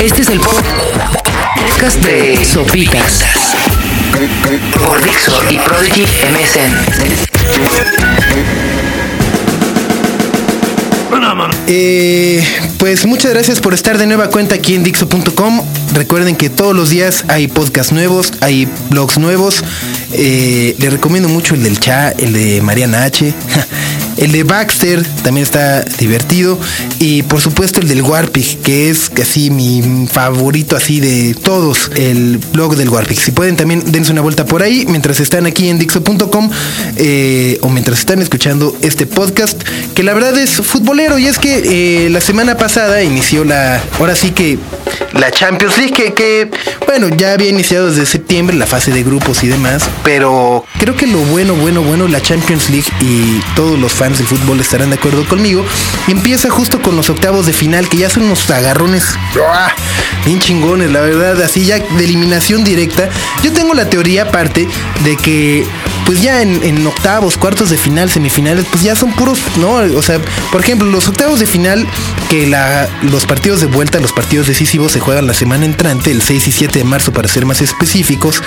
Este es el podcast de Sopitas por Dixo y Prodigy MSN. Eh, pues muchas gracias por estar de nueva cuenta aquí en Dixo.com. Recuerden que todos los días hay podcasts nuevos, hay blogs nuevos. Eh, les recomiendo mucho el del Cha, el de Mariana H. El de Baxter también está divertido. Y por supuesto el del Warpig, que es casi mi favorito así de todos. El blog del Warpig. Si pueden también dense una vuelta por ahí mientras están aquí en Dixo.com eh, o mientras están escuchando este podcast. Que la verdad es futbolero. Y es que eh, la semana pasada inició la... Ahora sí que la Champions League, que, que, bueno, ya había iniciado desde septiembre la fase de grupos y demás, pero creo que lo bueno, bueno, bueno, la Champions League y todos los fans del fútbol estarán de acuerdo conmigo, empieza justo con los octavos de final, que ya son unos agarrones ¡ah! bien chingones, la verdad, así ya de eliminación directa. Yo tengo la teoría aparte de que pues ya en, en, octavos, cuartos de final, semifinales, pues ya son puros, ¿no? O sea, por ejemplo, los octavos de final, que la, los partidos de vuelta, los partidos decisivos se juegan la semana entrante, el 6 y 7 de marzo para ser más específicos.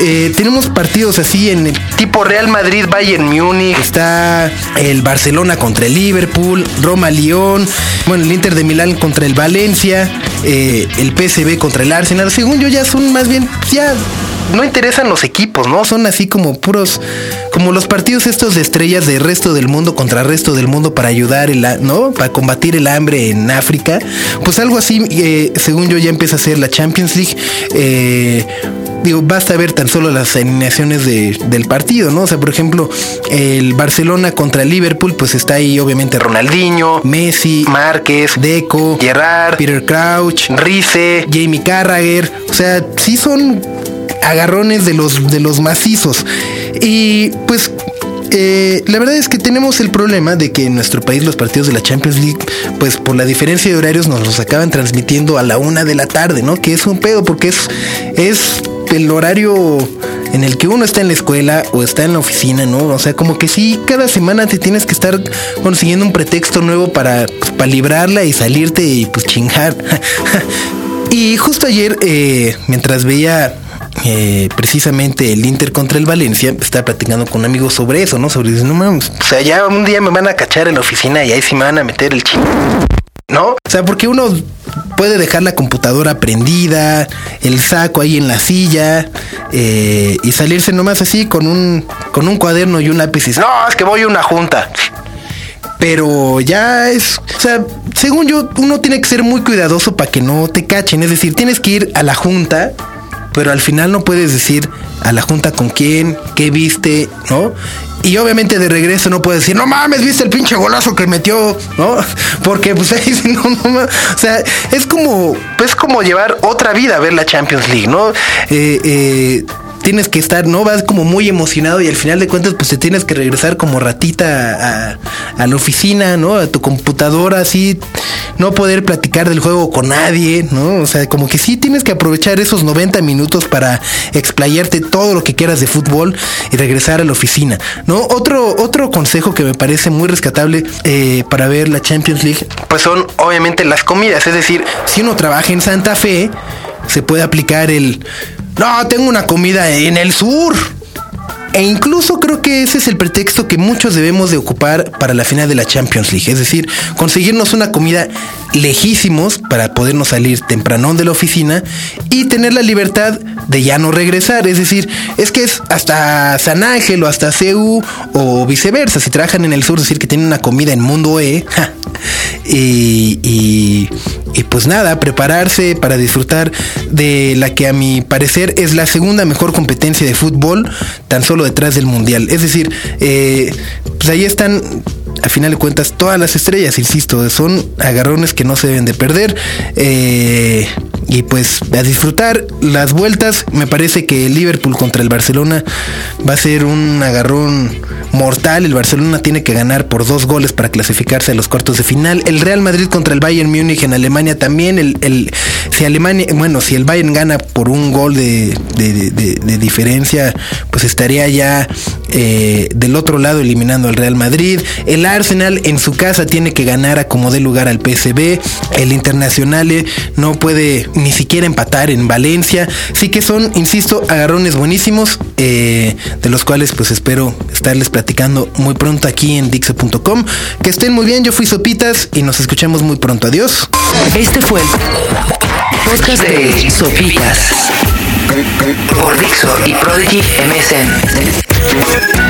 Eh, tenemos partidos así en el tipo Real Madrid, Bayern Múnich, está el Barcelona contra el Liverpool, Roma, Lyon, bueno, el Inter de Milán contra el Valencia, eh, el PSV contra el Arsenal. Según yo ya son más bien, ya no interesan los equipos, ¿no? Son así como puros, como los partidos estos de estrellas del resto del mundo contra resto del mundo para ayudar, el, ¿no? Para combatir el hambre en África. Pues algo así, eh, según yo, ya empieza a ser la Champions League. Eh, digo, basta ver tan solo las alineaciones de, del partido, ¿no? O sea, por ejemplo, el Barcelona contra el Liverpool, pues está ahí obviamente Ronaldinho, Messi, Márquez, Deco, Gerrard, Peter Crouch, Rice, Jamie Carragher. O sea, sí son agarrones de los, de los macizos. Y pues eh, la verdad es que tenemos el problema de que en nuestro país los partidos de la Champions League, pues por la diferencia de horarios nos los acaban transmitiendo a la una de la tarde, ¿no? Que es un pedo porque es, es el horario en el que uno está en la escuela o está en la oficina, ¿no? O sea, como que sí, cada semana te tienes que estar consiguiendo un pretexto nuevo para, pues, librarla y salirte y pues chingar. y justo ayer, eh, mientras veía eh, precisamente el Inter contra el Valencia, estaba platicando con un amigo sobre eso, ¿no? Sobre, no mames, o sea, ya un día me van a cachar en la oficina y ahí sí me van a meter el ching. ¿No? O sea, porque uno puede dejar la computadora prendida, el saco ahí en la silla eh, y salirse nomás así con un, con un cuaderno y un lápiz y no, es que voy a una junta. Pero ya es, o sea, según yo, uno tiene que ser muy cuidadoso para que no te cachen. Es decir, tienes que ir a la junta pero al final no puedes decir a la junta con quién, qué viste, ¿no? Y obviamente de regreso no puedes decir, no mames, viste el pinche golazo que metió, ¿no? Porque pues ahí no, no, o sea, es como, es como llevar otra vida a ver la Champions League, ¿no? Eh, eh, tienes que estar, ¿no? Vas como muy emocionado y al final de cuentas pues te tienes que regresar como ratita a, la oficina, ¿no? A tu computadora, así, no poder platicar del juego con nadie, ¿no? O sea, como que sí tienes que aprovechar esos 90 minutos para explayarte todo lo que quieras de fútbol y regresar a la oficina, ¿no? Otro, otro consejo que me parece muy rescatable eh, para ver la Champions League, pues son obviamente las comidas, es decir, si uno trabaja en Santa Fe, se puede aplicar el no, tengo una comida en el sur. E incluso creo que ese es el pretexto que muchos debemos de ocupar para la final de la Champions League. Es decir, conseguirnos una comida lejísimos para podernos salir tempranón de la oficina y tener la libertad de ya no regresar. Es decir, es que es hasta San Ángel o hasta CEU o viceversa. Si trabajan en el sur, decir que tienen una comida en Mundo E. y pues nada, prepararse para disfrutar de la que a mi parecer es la segunda mejor competencia de fútbol, tan solo detrás del Mundial. Es decir, eh, pues ahí están a final de cuentas todas las estrellas, insisto, son agarrones que no se deben de perder. Eh, y pues a disfrutar las vueltas. Me parece que el Liverpool contra el Barcelona va a ser un agarrón mortal. El Barcelona tiene que ganar por dos goles para clasificarse a los cuartos de final. El Real Madrid contra el Bayern Múnich en Alemania también. Si Alemania, bueno, si el Bayern gana por un gol de diferencia, pues estaría ya eh, del otro lado eliminando al Real Madrid. El Arsenal en su casa tiene que ganar a como dé lugar al PSB. El Internacional eh, no puede ni siquiera empatar en Valencia. Sí que son, insisto, agarrones buenísimos, eh, de los cuales pues espero estarles platicando muy pronto aquí en Dixo.com. Que estén muy bien, yo fui Sopitas y nos escuchamos muy pronto. Adiós. Este fue el podcast de Sopitas por Dixo y Prodigy MSN. Thank you.